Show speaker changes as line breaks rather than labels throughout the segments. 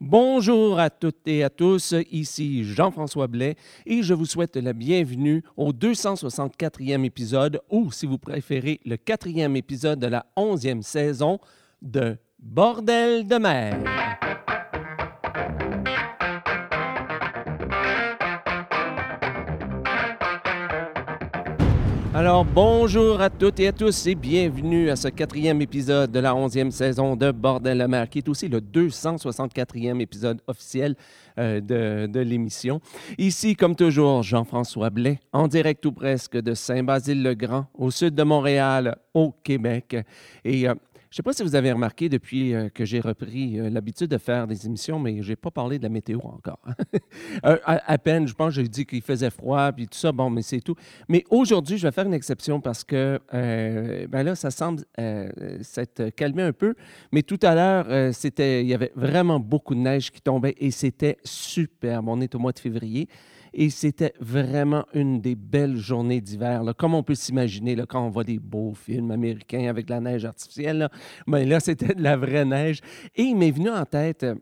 Bonjour à toutes et à tous, ici Jean-François Blais et je vous souhaite la bienvenue au 264e épisode ou, si vous préférez, le quatrième épisode de la 11e saison de Bordel de mer. Alors, bonjour à toutes et à tous et bienvenue à ce quatrième épisode de la onzième saison de Bordel la mer, qui est aussi le 264e épisode officiel euh, de, l'émission. Ici, comme toujours, Jean-François Blais, en direct ou presque de Saint-Basile-le-Grand, au sud de Montréal, au Québec. Euh, je ne sais pas si vous avez remarqué depuis euh, que j'ai repris euh, l'habitude de faire des émissions, mais je n'ai pas parlé de la météo encore. Euh, à, peine, je pense, j'ai dit qu'il faisait froid, puis tout ça, bon, mais c'est tout. Mais aujourd'hui, je vais faire une exception parce que, ben là, ça semble s'être calmé un peu. Mais tout à l'heure, il y avait vraiment beaucoup de neige qui tombait et c'était superbe. On est au mois de février. Et c'était vraiment une des belles journées d'hiver. Comme on peut s'imaginer quand on voit des beaux films américains avec la neige artificielle. Là, ben là c'était de la vraie neige. Et il m'est venu en tête. euh,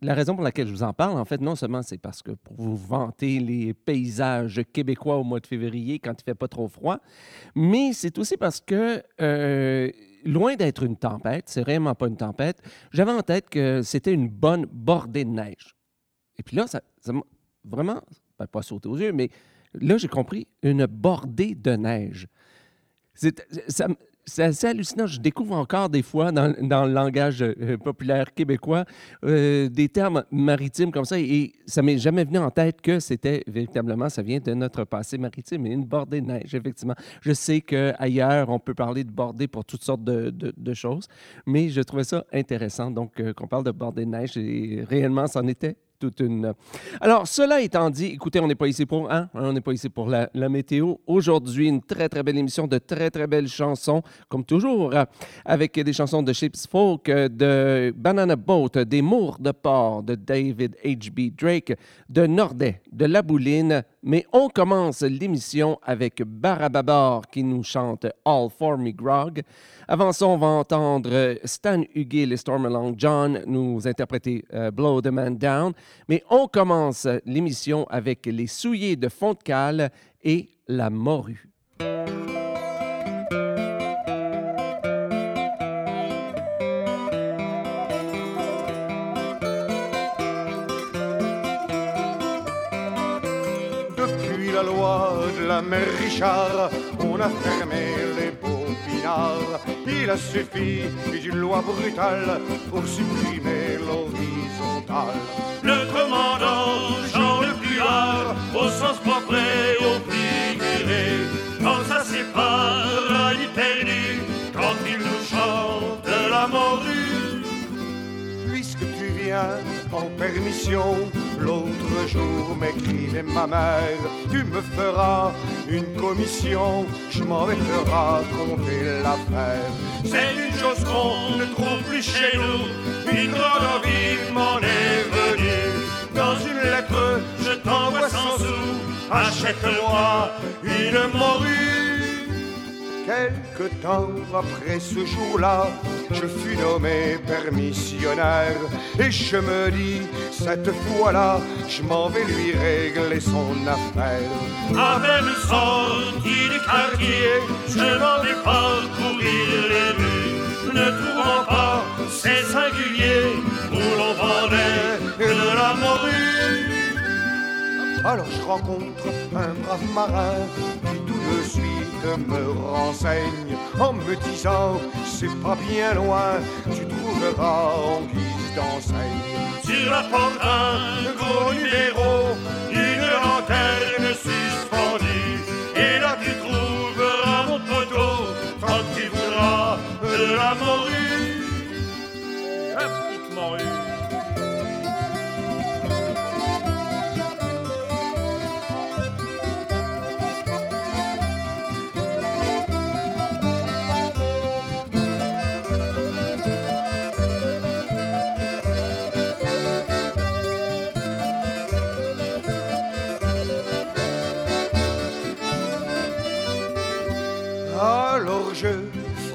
la raison pour laquelle je vous en parle, en fait, non seulement c'est parce que pour vous vanter les paysages québécois au mois de février quand il fait pas trop froid, mais c'est aussi parce que, euh, loin d'être une tempête, c'est vraiment pas une tempête, j'avais en tête que c'était une bonne bordée de neige. Et puis là, vraiment, pas sauté aux yeux, mais là, j'ai compris, une bordée de neige. C'est assez hallucinant. Je découvre encore des fois dans, dans le langage euh, populaire québécois euh, des termes maritimes comme ça et ça m'est jamais venu en tête que c'était véritablement, ça vient de notre passé maritime une bordée de neige, effectivement. Je sais qu'ailleurs, on peut parler de bordée pour toutes sortes de, de- de choses, mais je trouvais ça intéressant. Donc, euh, qu'on parle de bordée de neige et réellement, c'en était toute une. Alors, cela étant dit, écoutez, on n'est pas ici pour, hein? On n'est pas ici pour la, météo. Aujourd'hui, une très, très belle émission de très, très belles chansons, comme toujours, avec des chansons de Ships Folk, de Banana Boat, des Mours de Port, de David H.B. Drake, de Nordet, de La Bouline. Mais on commence l'émission avec Barababar qui nous chante All for Me Grog. Avant ça, on va entendre Stan Hugill et Stormalong John nous interpréter euh, Blow the Man Down. Mais on commence l'émission avec les souliers de fond de cale et la morue.
La loi de la mère Richard, on a fermé les beaux pinards. Il a suffi d'une loi brutale pour supprimer l'horizontale.
Le commandant Jean le Puard, au sens propre et au figuré, quand ça sépare perdue, quand il nous chante la morue.
Puisque tu viens en permission, l'autre jour m'écrivait ma mère, tu me feras une commission, je m'en vais te raconter l'affaire.
C'est une chose qu'on ne trouve plus chez nous, une grande envie m'en est venue. Dans une lettre, je t'envoie sans sous, achète-moi une morue.
Quelque temps après ce jour-là, je fus nommé permissionnaire et je me dis, cette fois-là, je m'en vais lui régler son affaire.
Avec le sortie du quartier, je m'en vais parcourir les rues, ne trouvant pas ces singuliers où l'on vendait de la morue.
Alors je rencontre un brave marin qui me renseigne en me disant, c'est pas bien loin, tu trouveras en guise d'enseigne.
Sur la porte un gros numéro, une lanterne suspendue, et là tu trouveras mon poteau quand tu voudras de la morue.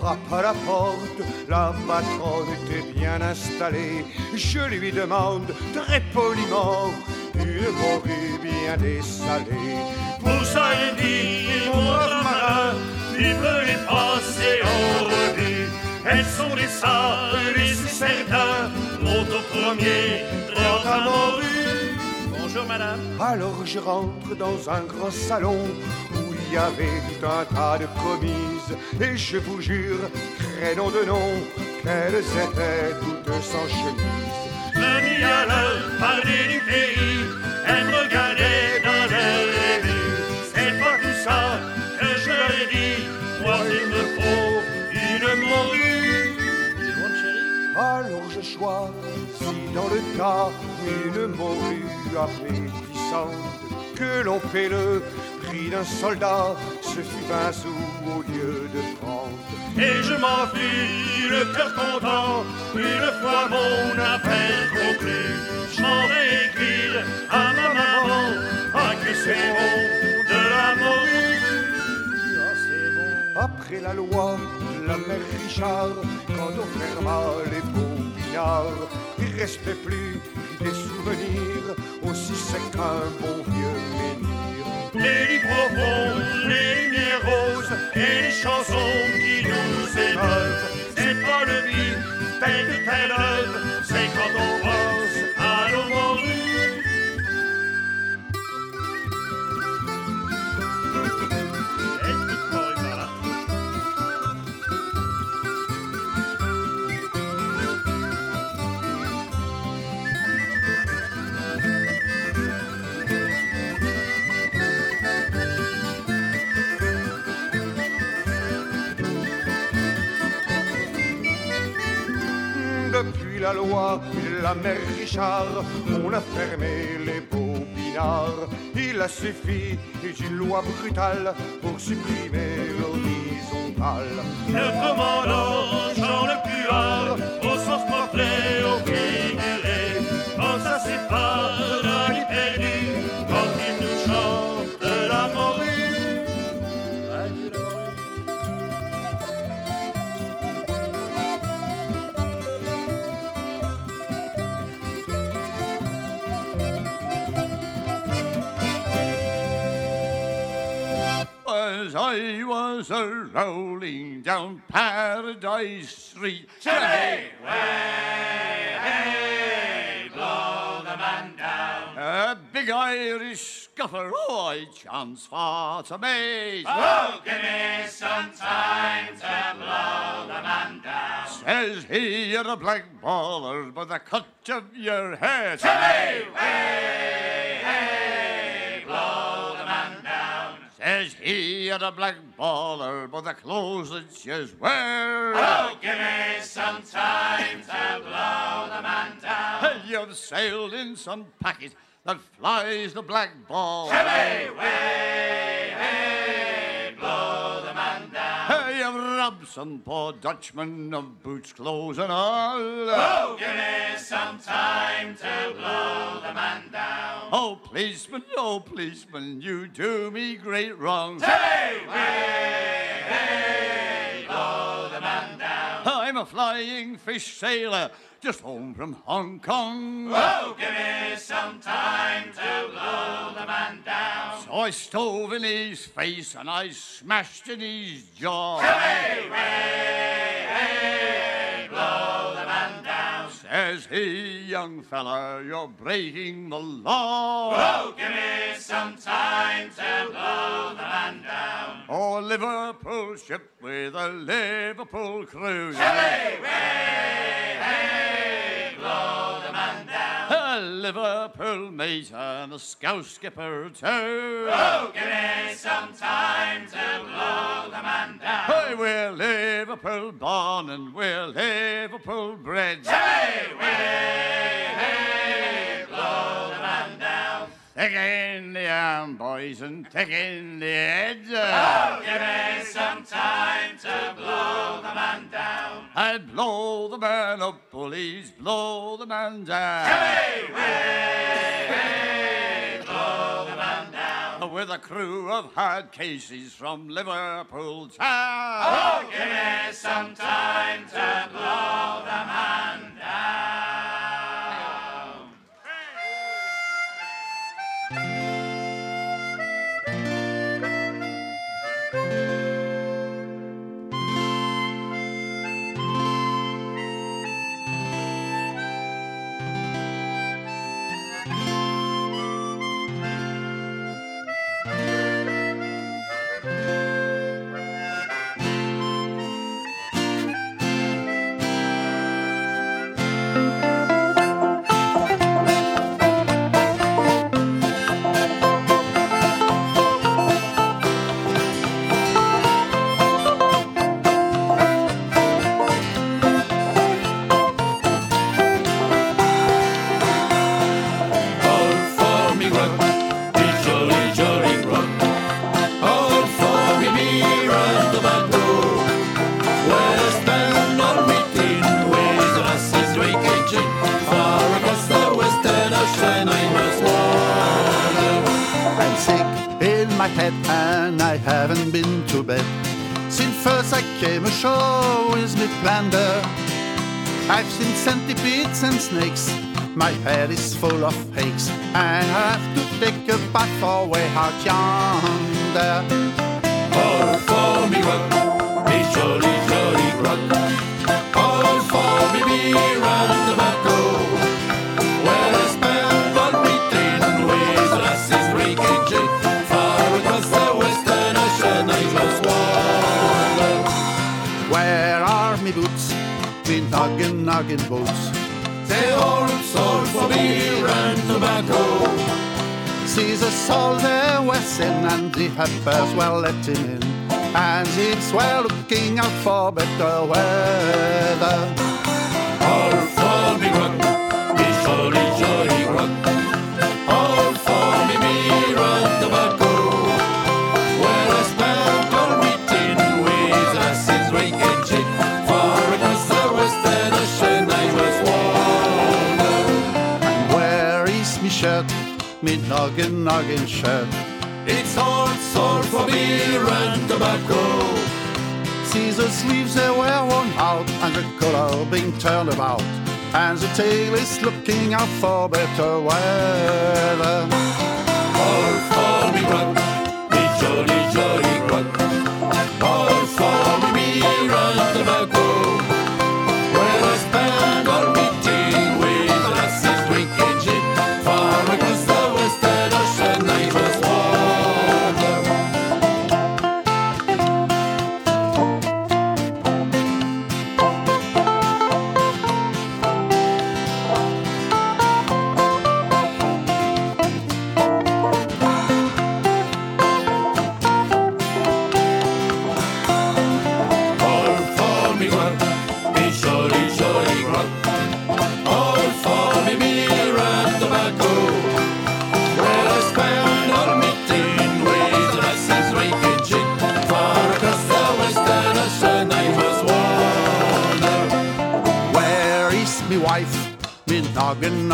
Frappe à la porte, la patronne était bien installée. Je lui demande très poliment une morue bien dessalée.
Pour ça, il dit, mon marin, tu peux les passer en revue. Elles sont des sables, et c'est certain, monte au premier, dans ta morue. Bonjour, madame.
Alors je rentre dans un grand salon il y avait tout un tas de commises. Et je vous jure, crénom de nom, qu'elles étaient toutes sans chemise.
Venu à l'heure, parler du pays, elle me regardait dans les revues. C'est pas tout ça que je leur ai dit, moi il me faut une morue.
Alors je choisis dans le tas une morue appétissante que l'on paie le prix d'un soldat, ce fut 20 sous au lieu de 30.
Et je m'enfuis le cœur content, une fois mon affaire conclue. Je m'en vais écrire à ma maman, ah que c'est bon de la morue. Ah c'est bon.
Après la loi, la mère Richard, quand on ferma les beaux pinards, il restait plus des souvenirs aussi secs qu'un bon.
Les lits profonds, les lumières roses et les chansons qui nous émeuvent. C'est pas le tel que tel œuvre, c'est quand on
La loi et la mère Richard, on a fermé les beaux. Il a suffi d'une loi brutale pour supprimer l'horizontale.
Le commandant Jean le Puard,
rolling down Paradise Street,
Hey, way, hey, blow the man down.
a big Irish scuffer, oh, I chance for to meet.
Oh, give me some time to blow the man down.
Says he, you're a black baller, by the cut of your hair.
Hey, way,
he, you're a black baller, by the clothes that you wear.
Oh, give me some time to blow the man down.
You've sailed in some packet that flies the black ball.
Hey, way,
some poor Dutchman of boots, clothes, and all.
Oh, give me some time to blow the man down.
Oh, policeman, oh, policeman, you do me great wrong.
Hey, way, hey, blow the man down.
I'm a flying fish sailor, just home from Hong Kong.
Oh, give me some time to blow the man down.
I stove in his face and I smashed in his jaw.
Hey, way, hey, blow the man down.
Says he, young fella, you're breaking the law.
Oh, give me some time to blow the man down.
Oh, Liverpool ship with a Liverpool crew.
Hey, way, hey,
A Liverpool mate and a scout skipper too.
Oh, give me some time to blow the man down.
Hey, we're a Liverpool born and we're Liverpool bred.
Hey, way, hey, blow the man
in the arm, boys, and in the head.
Oh, give me some time to blow the man down.
I'd blow the man up, bullies, blow the man down.
Hey, way, hey, blow the man down.
with a crew of hard cases from Liverpool town.
Oh, give me some time to blow the man down.
Head and I haven't been to bed since first I came ashore with me plunder. I've seen centipedes and snakes. My head is full of aches, and I have to take a bath for way out yonder.
All for me run, me jolly jolly run. All for me me run the
noggin boots.
They all sold for beer and tobacco.
Caesar sold there were sin and the helpers were letting in. And it's well looking out for better weather.
All for me run, me jolly. Me
noggin, noggin shirt.
It's all sold for beer and tobacco.
Caesar's sleeves they were worn out and the collar being turned about. And the tail is looking out for better weather.
All for me run, me jolly jolly run.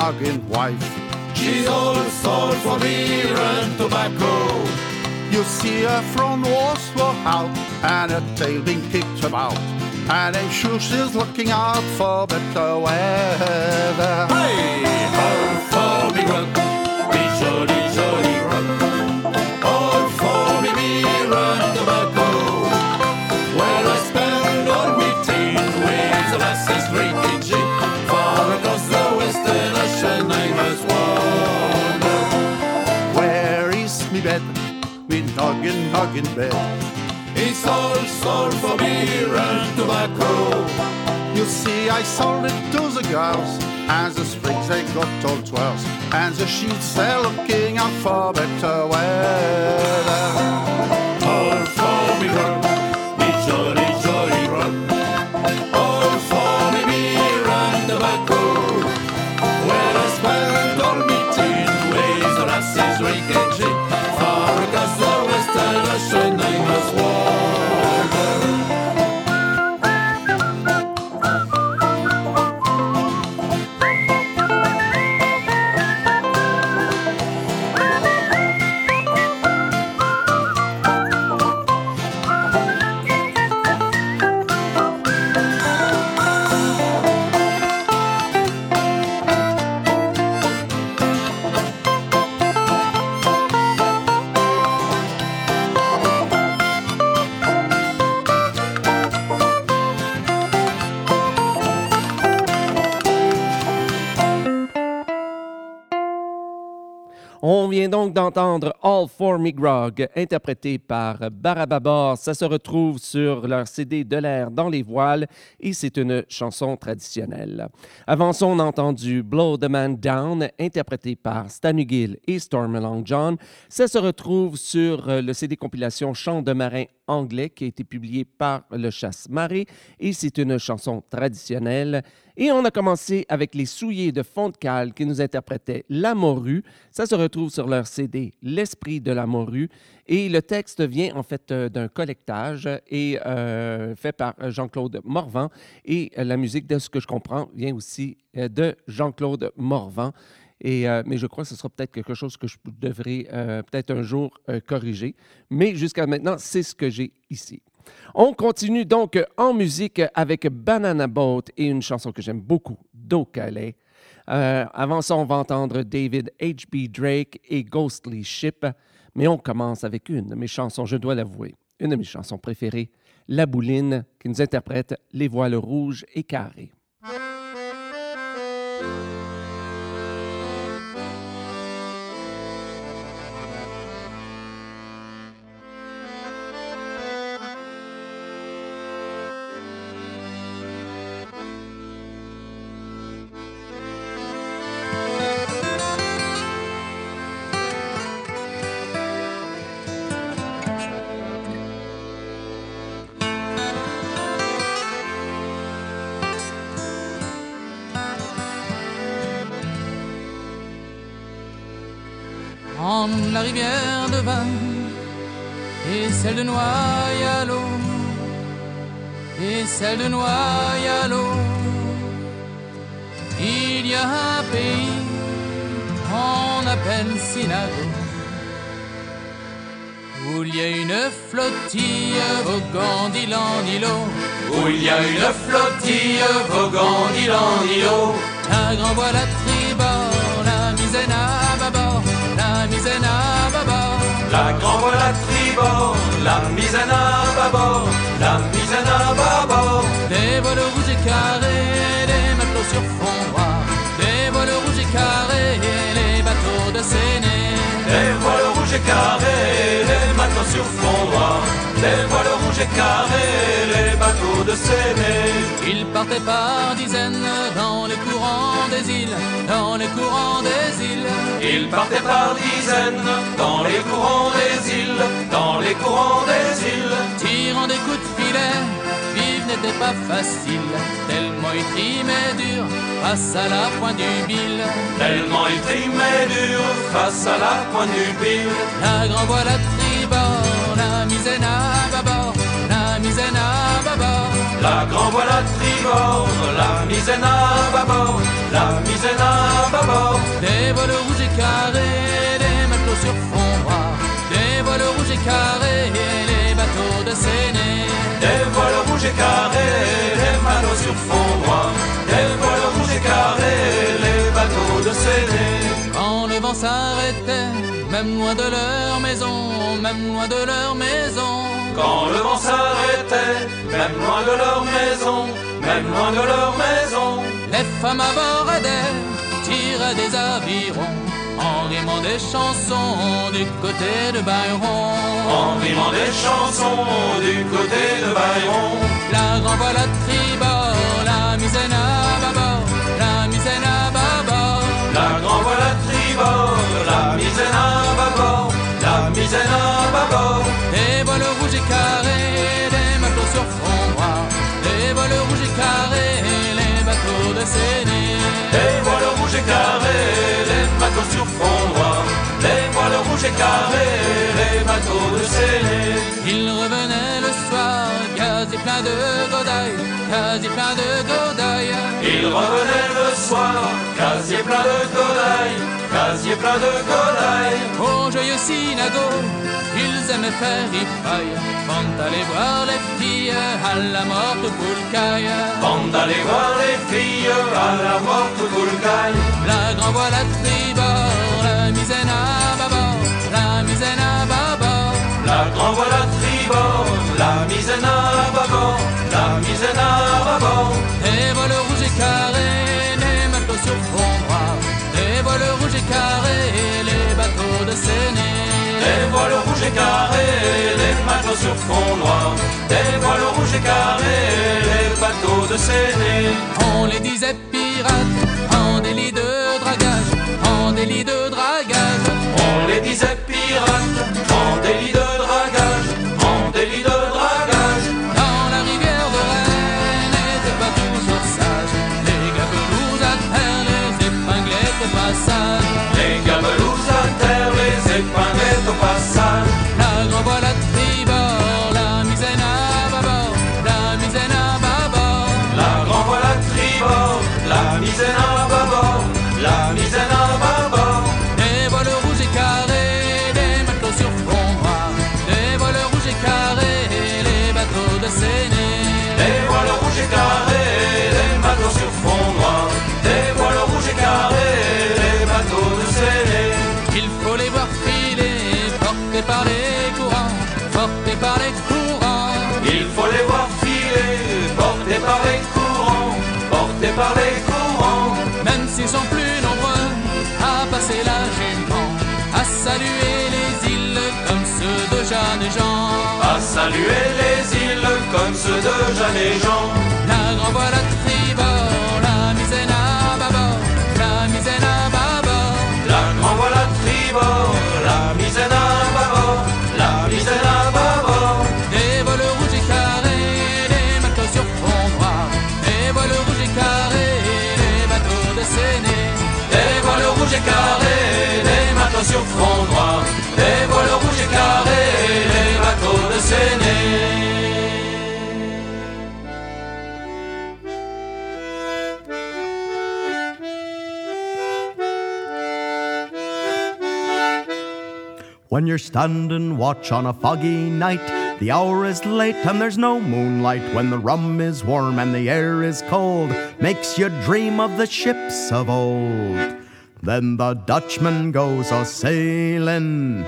Noggin wife.
She's all sold for beer and tobacco.
You see her from walls were out and her tail being kicked about. And I'm sure she's looking out for better weather.
Hey, all for me
noggin, noggin bed.
It's all sold for beer and tobacco.
You see, I sold it to the girls, and the springs they got all twirls, and the sheets they're looking out for better weather.
On vient donc d'entendre All for Me Grog, interprété par Barababor. Ça se retrouve sur leur CD De l'air dans les voiles et c'est une chanson traditionnelle. Avant ça, on a entendu Blow the Man Down, interprété par Stan Gill et Storm Long John. Ça se retrouve sur le CD compilation Chant de marin anglais qui a été publié par le Chasse-Marée et c'est une chanson traditionnelle. Et on a commencé avec les souillés de Fontcal qui nous interprétaient La Morue. Ça se retrouve sur leur CD L'Esprit de la Morue. Et le texte vient en fait euh, d'un collectage et euh, fait par Jean-Claude Morvan. Et euh, la musique, de ce que je comprends, vient aussi de Jean-Claude Morvan. Et, mais je crois que ce sera peut-être quelque chose que je devrais peut-être un jour corriger. Mais jusqu'à maintenant, c'est ce que j'ai ici. On continue donc en musique avec Banana Boat et une chanson que j'aime beaucoup, Do Calais. Euh, avant ça, on va entendre David H.B. Drake et Ghostly Ship. Mais on commence avec une de mes chansons, je dois l'avouer, une de mes chansons préférées, La Bouline, qui nous interprète Les voiles rouges et carrées.
Celle de Noyalo. Il y a un pays qu'on appelle Sinago où il y a une flottille voguant d'île en îlot.
Où il y a une flottille voguant d'île en îlot.
Un grand voile à tribord, la misaine à bâbord la misaine à bâbord.
La grand voile à tribord, la misaine à bâbord,
carrés, des matelots sur fond noir. Des voiles rouges et carrés, les bateaux de Séné.
Des voiles rouges et carrés, les matelots sur fond noir. Des voiles rouges et carrés, les bateaux de Séné.
Ils partaient par dizaines dans les courants des îles, dans les courants des îles.
Ils partaient par dizaines dans les courants des îles, dans les courants des îles.
Tirant des coups de filet, n'était pas facile, tellement ils trimaient dur face à la pointe du bille.
Tellement ils trimaient dur face à la pointe du bille.
La grand voile à tribord, la misaine à bâbord, la misaine à bâbord.
La grand voile à tribord, la misaine à bâbord, la misaine à bâbord.
Des voiles rouges et carrés, des matelots sur fond noir. Des voiles rouges et carrés, les bateaux de Séné.
Rouges et carrés, les matelots sur fond noir. Des voiles rouges et carrés, les bateaux de Séné.
Quand le vent s'arrêtait, même loin de leur maison, même loin de leur maison.
Quand le vent s'arrêtait, même loin de leur maison, même loin de leur maison.
Les femmes abordaient, tiraient des avirons, en rimant des chansons du côté de Byron.
En rimant des chansons du côté de Byron.
La grand voile carrés, les bateaux de Séné. Il revenait le soir, quasi plein de godailles, quasi plein de godailles.
Il revenait le soir, casier plein de godailles, casier plein de godailles.
Au joyeux synago, ils aimaient faire ripaille, vont aller voir les filles à la morte poulcaille.
Bande d'aller voir les filles à la morte boulgaille.
La grand voile à
grand voile tribord, la mise à bâbord, la mise à bâbord.
Et voilà rouge et carré, les matelots sur fond noir. Et
voilà rouge et carré, les bateaux de Séné.
Et
voilà rouge et carré, les matelots sur fond noir. Et voilà rouge et carré, les bateaux de Séné.
On les disait pirates, en délit de par les courants. Même s'ils sont plus nombreux à passer la jument, à saluer les îles comme ceux de Jeanne et Jean.
À saluer les îles comme ceux de Jeanne et Jean.
La grand voile à tribord, la misaine à bâbord, la misaine à bâbord.
La grand voile à tribord,
When you're standing watch on a foggy night, the hour is late and there's no moonlight. When the rum is warm and the air is cold, makes you dream of the ships of old. Then the Dutchman goes a sailing.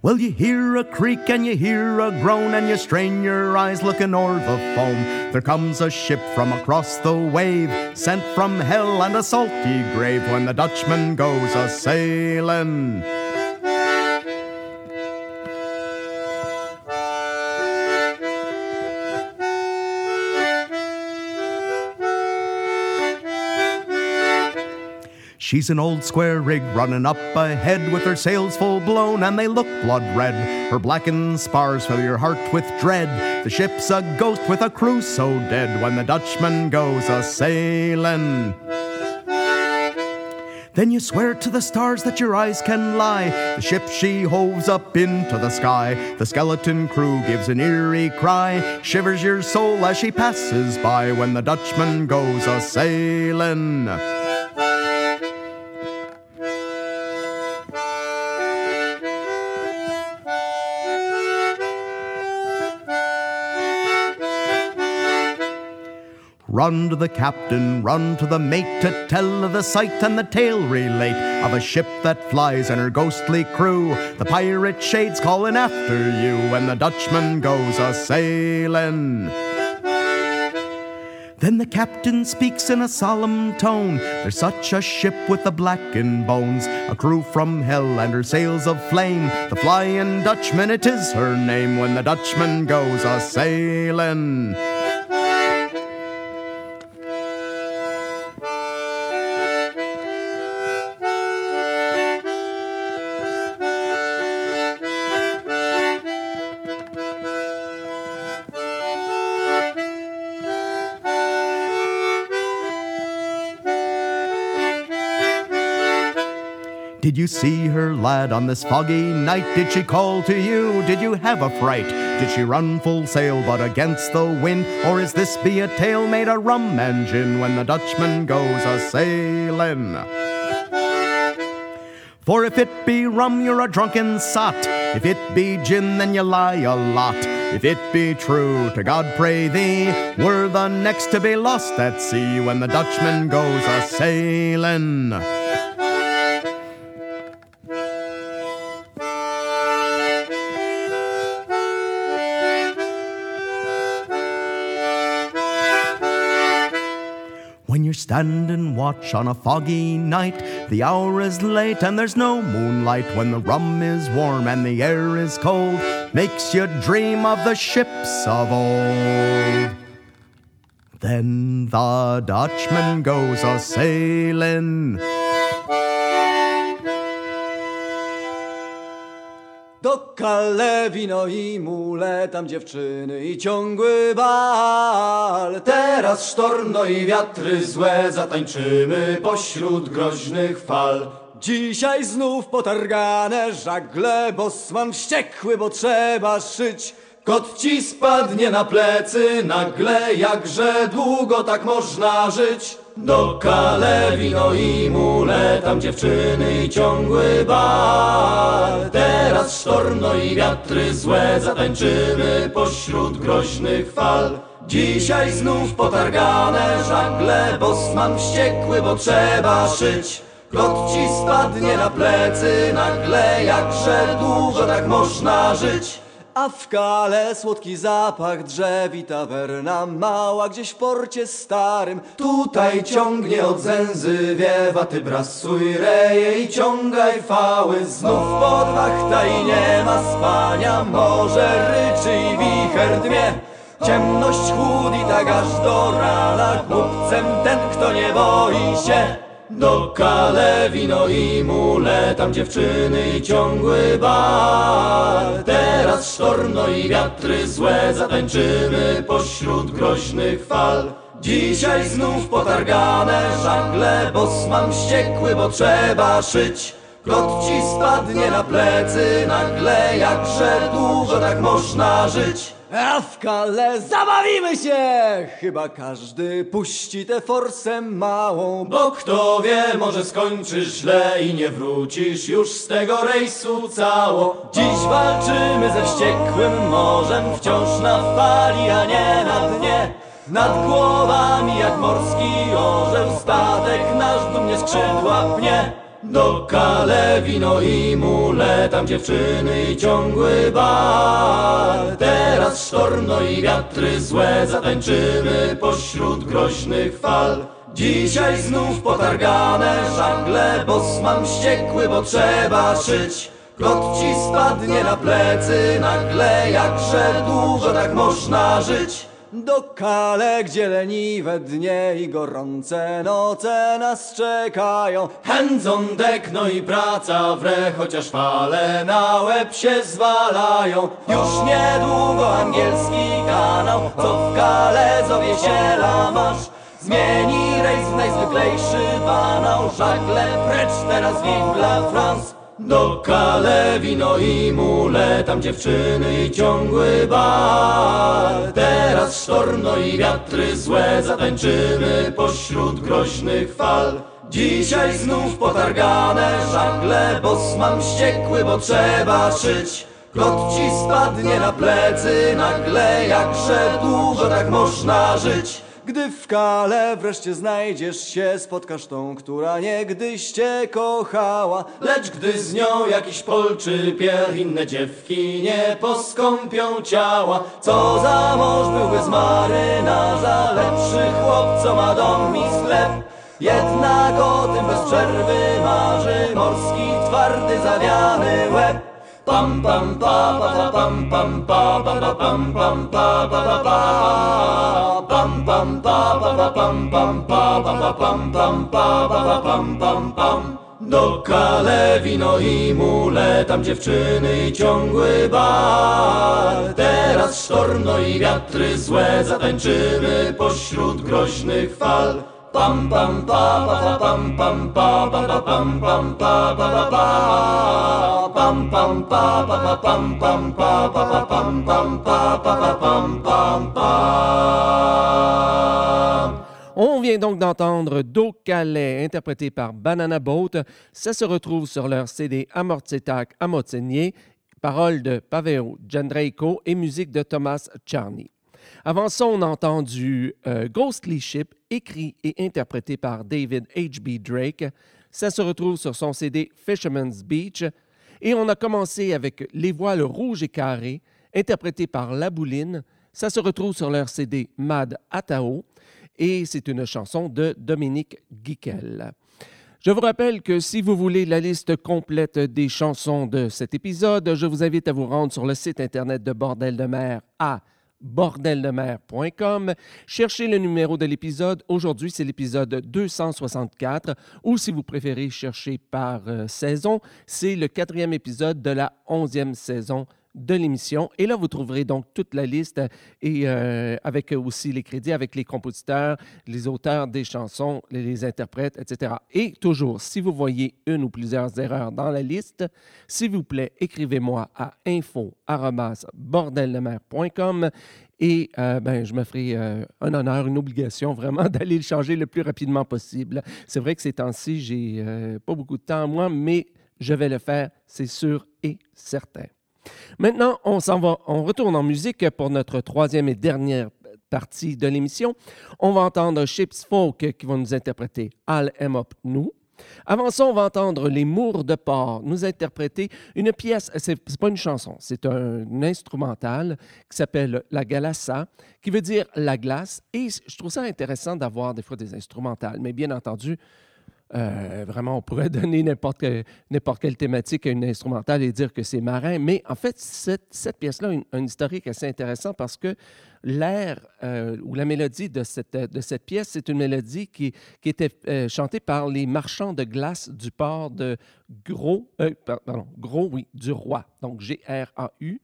Well, you hear a creak and you hear a groan, and you strain your eyes looking o'er the foam. There comes a ship from across the wave, sent from hell and a salty grave when the Dutchman goes a sailing. She's an old square rig running up ahead with her sails full blown and they look blood red. Her blackened spars fill your heart with dread. The ship's a ghost with a crew so dead when the Dutchman goes a sailing. Then you swear to the stars that your eyes can lie. The ship she hoves up into the sky. The skeleton crew gives an eerie cry. Shivers your soul as she passes by when the Dutchman goes a sailing. Run to the captain, run to the mate to tell of the sight and the tale relate of a ship that flies and her ghostly crew. The pirate shades calling after you when the Dutchman goes a sailing. Then the captain speaks in a solemn tone. There's such a ship with the blackened bones, a crew from hell and her sails of flame. The Flying Dutchman, it is her name when the Dutchman goes a sailing. You see her, lad, on this foggy night? Did she call to you? Did you have a fright? Did she run full sail but against the wind? Or is this be a tale made of rum and gin when the Dutchman goes a sailing? For if it be rum, you're a drunken sot. If it be gin, then you lie a lot. If it be true, to God pray thee, we're the next to be lost at sea when the Dutchman goes a sailing. When you're watch on a foggy night, the hour is late and there's no moonlight. When the rum is warm and the air is cold,
makes you dream of the ships of old. Then the Dutchman goes a sailing.
Calais wino i mule, tam dziewczyny i ciągły bal. Teraz sztorm, no i wiatry złe, zatańczymy pośród groźnych fal. Dzisiaj znów potargane żagle, bosman wściekły, bo trzeba szyć. Kot ci spadnie na plecy nagle, jakże długo tak można żyć. Do kale wino i mule, tam dziewczyny i ciągły bal. Teraz sztorm, no i wiatry złe, zatańczymy pośród groźnych fal. Dzisiaj znów potargane żagle, bosman wściekły, bo trzeba szyć. Kot ci spadnie na plecy nagle, jakże długo tak można żyć. A w kale słodki zapach drzew i tawerna mała gdzieś w porcie starym. Tutaj ciągnie od zęzy wiewa, ty brasuj reje i ciągaj fały. Znów pod wachta i nie ma spania, morze ryczy i wicher dmie. Ciemność chłód i tak aż do rana, chłopcem ten, kto nie boi się. Do kale wino i mule, tam dziewczyny i ciągły bal. Teraz sztorm, no i wiatry złe, zatańczymy pośród groźnych fal. Dzisiaj znów potargane żagle, bosman wściekły, bo trzeba szyć. Kot ci spadnie na plecy nagle, jakże długo tak można żyć. A w zabawimy się! Chyba każdy puści tę forsę małą, bo kto wie, może skończysz źle i nie wrócisz już z tego rejsu cało. Dziś walczymy ze wściekłym morzem, wciąż na fali, a nie na dnie. Nad głowami jak morski orzeł, statek nasz dumnie skrzydła pnie. Do kale wino i mule, tam dziewczyny i ciągły bal. Teraz sztorm, no i wiatry złe, zatańczymy pośród groźnych fal. Dzisiaj znów potargane żagle, bosman wściekły, bo trzeba szyć. Kot ci spadnie na plecy nagle, jakże długo tak można żyć. Do kale, gdzie leniwe dnie i gorące noce nas czekają. Hands no i praca w re, chociaż fale na łeb się zwalają. Już niedługo angielski kanał, co w kale zowie się Lamasz. Zmieni rejs w najzwyklejszy banał, żagle precz teraz vive la France. Do kale wino i mule, tam dziewczyny i ciągły bal. Teraz sztorm, no i wiatry złe, zatańczymy pośród groźnych fal. Dzisiaj znów potargane żagle, bosman wściekły, bo trzeba szyć. Kot ci spadnie na plecy nagle, jakże długo tak można żyć. Gdy w kale wreszcie znajdziesz się, spotkasz tą, która niegdyś cię kochała. Lecz gdy z nią jakiś polczy pier, inne dziewki nie poskąpią ciała. Co za mąż byłby z marynarza, lepszy chłop, co ma dom i sklep. Jednak o tym bez przerwy marzy morski, twardy, zawiany łeb. Pam pam pa pa pa pam pam pa pa pa pam pam pa pa pa pa pam pam pa pa pa pam pam pa pa pa pam pam pa pa pa pam pam pam do kale wino i mule, tam dziewczyny i ciągły bal. Teraz sztorm, no i wiatry złe, zatańczymy pośród groźnych fal.
On vient donc d'entendre Do Calais, interprété par Banana Boat. Ça se retrouve sur leur CD Amortsetak Amotsenye, paroles de Pavel Jandreiko et musique de Thomas Charney. Avant ça, on a entendu euh, Ghostly Ship, écrit et interprété par David H.B. Drake. Ça se retrouve sur son CD Fisherman's Beach. Et on a commencé avec Les voiles rouges et carrées, interprété par La Bouline. Ça se retrouve sur leur CD Mad Atao et c'est une chanson de Dominique Guiquel. Je vous rappelle que si vous voulez la liste complète des chansons de cet épisode, je vous invite à vous rendre sur le site internet de Bordel de mer à bordeldemer.com. Cherchez le numéro de l'épisode. Aujourd'hui, c'est l'épisode 264, ou si vous préférez chercher par euh, saison, c'est le quatrième épisode de la onzième saison de l'émission. Et là, vous trouverez donc toute la liste et euh, avec aussi les crédits, avec les compositeurs, les auteurs des chansons, les, interprètes, etc. Et toujours, si vous voyez une ou plusieurs erreurs dans la liste, s'il vous plaît, écrivez-moi à info@bordeldemer.com et euh, ben, je me ferai euh, un honneur, une obligation vraiment d'aller le changer le plus rapidement possible. C'est vrai que ces temps-ci, j'ai euh, pas beaucoup de temps moi, mais je vais le faire, c'est sûr et certain. Maintenant, on va, retourne en musique pour notre troisième et dernière partie de l'émission. On va entendre Chips Folk qui vont nous interpréter Al M Up Nous. Avant ça, on va entendre Les Mours de Port nous interpréter une pièce, c'est pas une chanson, c'est un instrumental qui s'appelle La Galassa, qui veut dire la glace. Et je trouve ça intéressant d'avoir des fois des instrumentales, mais bien entendu, euh, vraiment, on pourrait donner n'importe que- n'importe quelle thématique à une instrumentale et dire que c'est marin. Mais en fait, cette, cette pièce-là a un historique assez intéressant parce que l'air euh, ou la mélodie de cette, de cette pièce, c'est une mélodie qui, qui était euh, chantée par les marchands de glace du port de Gros, par- pardon, Gros, oui, du Roi. Donc G-R-A-U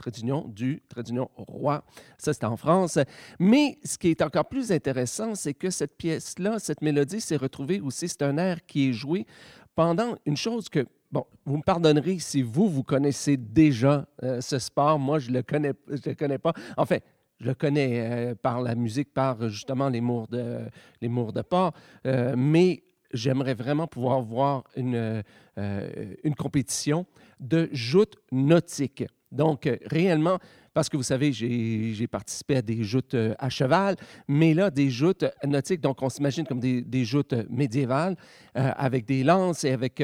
trait d'union du trait d'union roi. Ça, c'était en France. Mais ce qui est encore plus intéressant, c'est que cette pièce-là, cette mélodie s'est retrouvée aussi, c'est un air qui est joué pendant une chose que, bon, vous me pardonnerez si vous, vous connaissez déjà euh, ce sport. Moi, je ne le connais, je le connais pas. En fait, je le connais euh, par la musique, par justement les mours de, les de porc, euh, mais j'aimerais vraiment pouvoir voir une, euh, euh, une compétition de joutes nautiques. Donc, euh, réellement, parce que vous savez, j'ai participé à des joutes à cheval, mais là, des joutes nautiques, donc on s'imagine comme des, des joutes médiévales avec des lances et avec.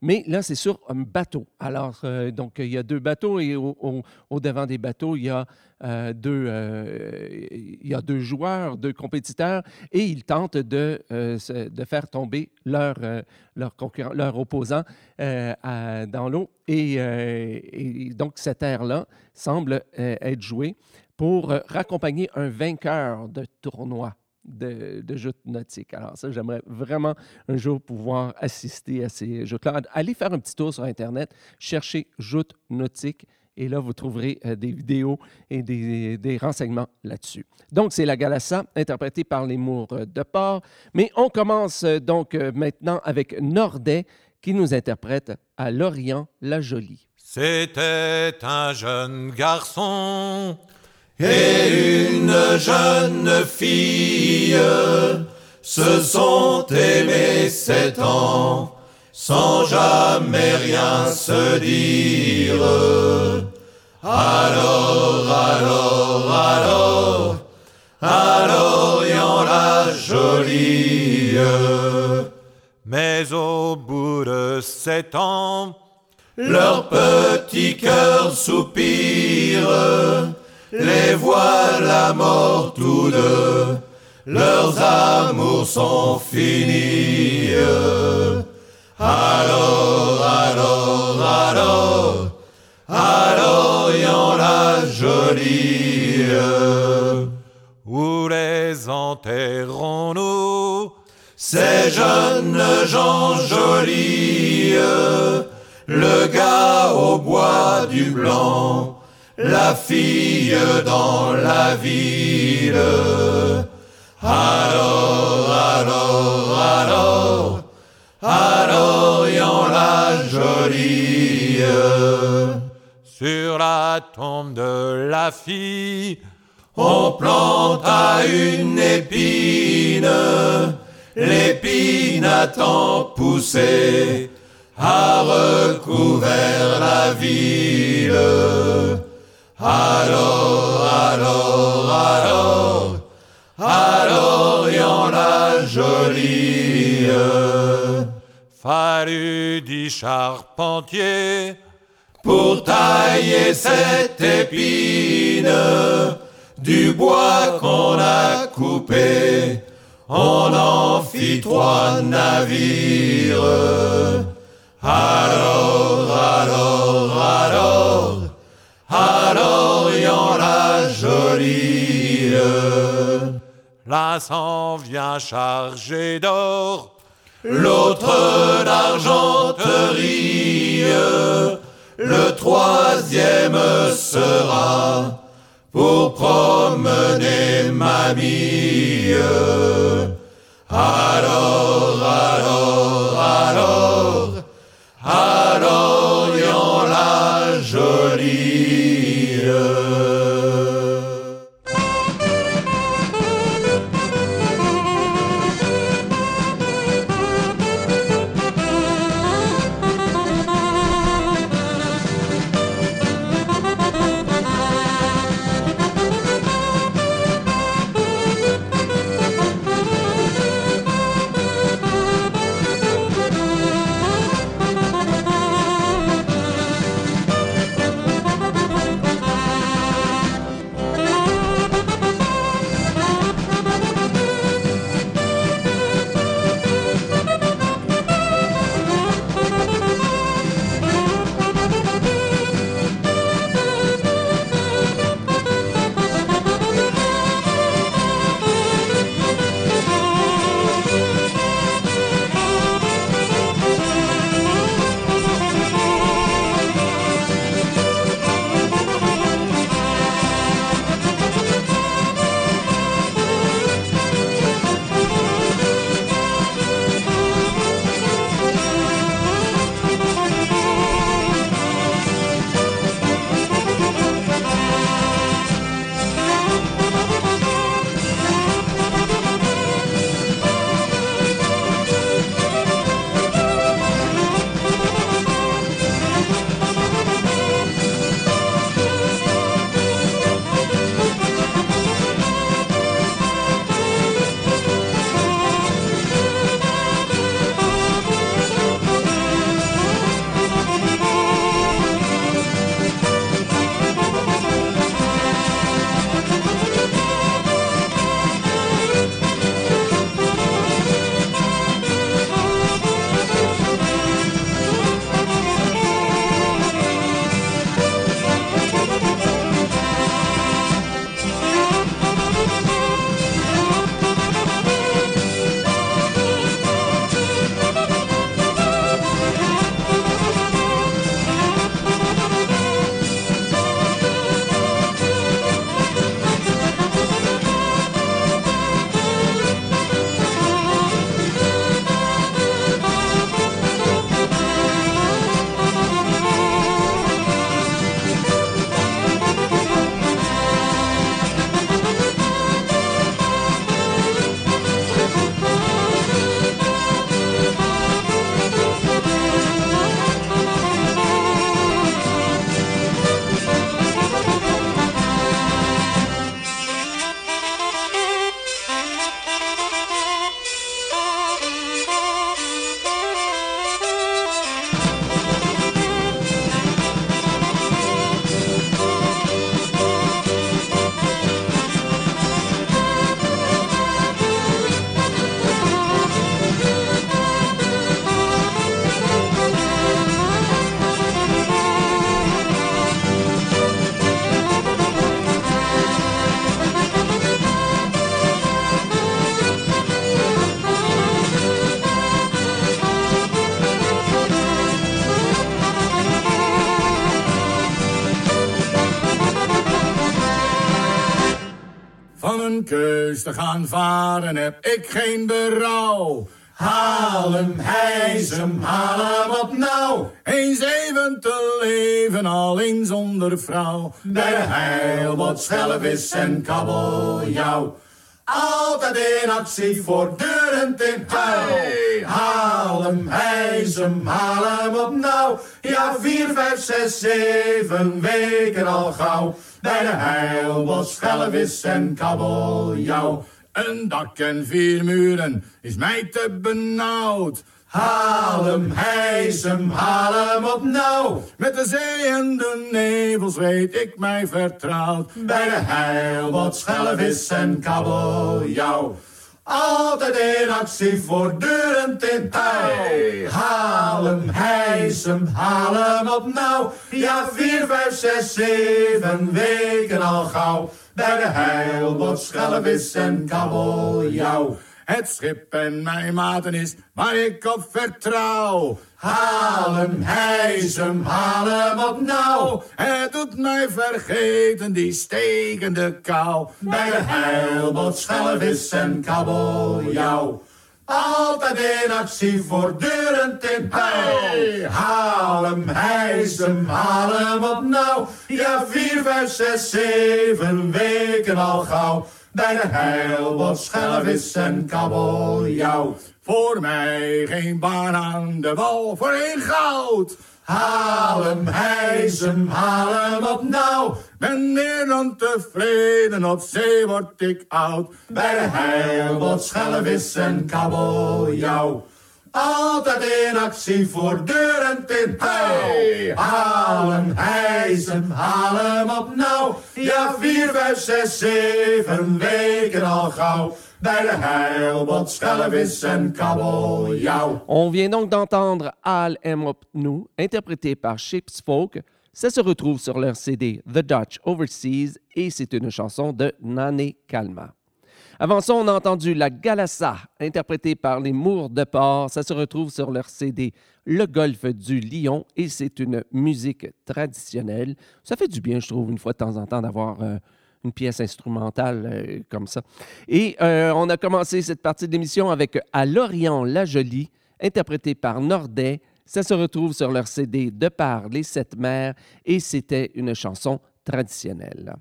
mais là, c'est sur un bateau. Alors, donc, il y a deux bateaux et au devant des bateaux, il y a euh, euh, il y a deux joueurs, deux compétiteurs, et ils tentent de, euh, de faire tomber leur, leur, concurrent, leur opposant dans l'eau. Et, donc, cet air-là semble être joué pour raccompagner un vainqueur de tournoi de, de joutes nautiques. Alors ça, j'aimerais vraiment un jour pouvoir assister à ces joutes-là. Allez faire un petit tour sur Internet, cherchez joutes nautiques et là, vous trouverez euh, des vidéos et des, renseignements là-dessus. Donc, c'est la Galassa, interprétée par les Mours de Port. Mais on commence euh, donc euh, maintenant avec Nordet, qui nous interprète à Lorient la Jolie.
C'était un jeune garçon et une jeune fille se sont aimés sept ans sans jamais rien se dire. Alors, alors, alors, à Lorient la jolie. Mais au bout de sept ans, leur petit cœur soupire, les voilà morts tous deux, leurs amours sont finis. Alors, alors, alors, à La jolie, où les enterrons-nous, ces jeunes gens jolis, le gars au bois du blanc, la fille dans la ville. Alors, alors, alors, à Lorient la jolie, sur la tombe de la fille, on planta une épine, l'épine a tant poussé, a recouvert la ville. Alors, alors, alors, à Lorient la jolie, fallut dix charpentiers pour tailler cette épine du bois qu'on a coupé. on en fit trois navires. Alors, alors, alors, à l'Orient la jolie, là s'en vient chargé d'or, l'autre d'argenterie, le troisième sera pour promener mamie. Alors, alors, alors,
varen heb ik geen berouw. Haal hem, hijs hem, haal hem op nou. Eens even te leven, alleen zonder vrouw. Bij de heilbot, schelvis en kabeljauw. Altijd in actie, voortdurend in huil. Haal hem, hijs hem, haal hem op nou. Ja, vier, vijf, zes, zeven weken al gauw. Bij de heilbos, schelvis en kabeljauw. Een dak en vier muren is mij te benauwd. Haal hem, hijs hem, haal hem op nou. Met de zee en de nevels weet ik mij vertrouwd. Bij de heilbot, schelvis en kabeljauw. Altijd in actie, voortdurend in hey. Haal hem, hijs hem, haal hem op nou. Ja, vier, vijf, zes, zeven weken al gauw. Bij de heilbot, schelvis en kabeljauw. Het schip en mijn maten is waar ik op vertrouw. Haal hem, hijs hem, haal hem op nou. Het doet mij vergeten die stekende kou. Bij de heilbot, schelvis en kabeljauw. Altijd in actie, voortdurend in hey. Haal hem, hijs hem, haal hem op nou. Ja, vier, vijf, zes, zeven weken al gauw. Bij de heilbot, schelvis en kabeljauw. Voor mij geen baan aan de wal, voor een goud. Haal hem, hijs hem, haal hem op nou. Ben meer dan tevreden, op zee word ik oud. Bij heilbot, schelvis en kabeljauw. Altijd in actie, voortdurend in hey. Haal hem, hijs hem, haal hem op nou. Ja, vier, vijf, zes, zeven weken al gauw.
On vient donc d'entendre Al M. Op nous, interprété par Chips Folk. Ça se retrouve sur leur CD The Dutch Overseas et c'est une chanson de Nane Kalma. Avant ça, on a entendu La Galassa, interprétée par les Mours de Port. Ça se retrouve sur leur CD Le Golfe du Lion et c'est une musique traditionnelle. Ça fait du bien, je trouve, une fois de temps en temps d'avoir euh, une pièce instrumentale euh, comme ça. Et euh, on a commencé cette partie de l'émission avec À l'Orient la Jolie, interprétée par Nordet. Ça se retrouve sur leur CD De par les sept mers et c'était une chanson traditionnelle.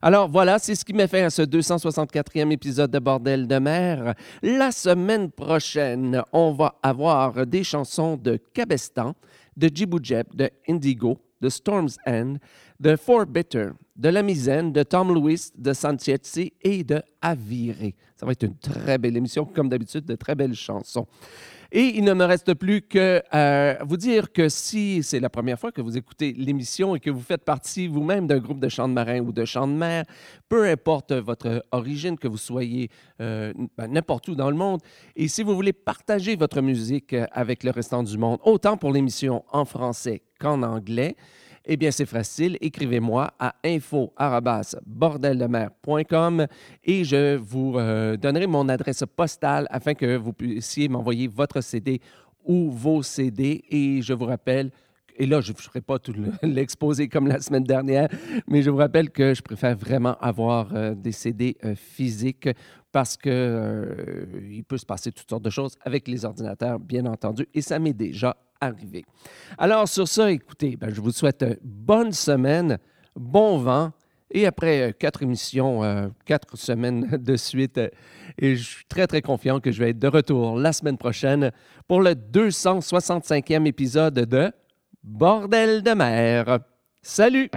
Alors voilà, c'est ce qui m'a fait à ce 264e épisode de Bordel de mer. La semaine prochaine, on va avoir des chansons de Cabestan, de Djiboujeb, de Indigo, de Storm's End, de Four Bitter, de La Misaine, de Tom Lewis, de Santietzi et de Aviré. Ça va être une très belle émission, comme d'habitude, de très belles chansons. Et il ne me reste plus que euh, vous dire que si c'est la première fois que vous écoutez l'émission et que vous faites partie vous-même d'un groupe de chants de marin ou de chants de mer, peu importe votre origine, que vous soyez euh, ben, n'importe où dans le monde, et si vous voulez partager votre musique avec le restant du monde, autant pour l'émission en français qu'en anglais, eh bien, c'est facile. Écrivez-moi à info-bordeldemer.com et je vous euh, donnerai mon adresse postale afin que vous puissiez m'envoyer votre CD ou vos CD. Et je vous rappelle, et là, je ne ferai pas tout l'exposé comme la semaine dernière, mais je vous rappelle que je préfère vraiment avoir euh, des CD euh, physiques parce il peut se passer toutes sortes de choses avec les ordinateurs, bien entendu, et ça m'est déjà Alors, sur ça, écoutez, ben, je vous souhaite une bonne semaine, bon vent, et après euh, quatre émissions, euh, quatre semaines de suite, euh, et je suis très, très confiant que je vais être de retour la semaine prochaine pour le 265e épisode de Bordel de mer. Salut!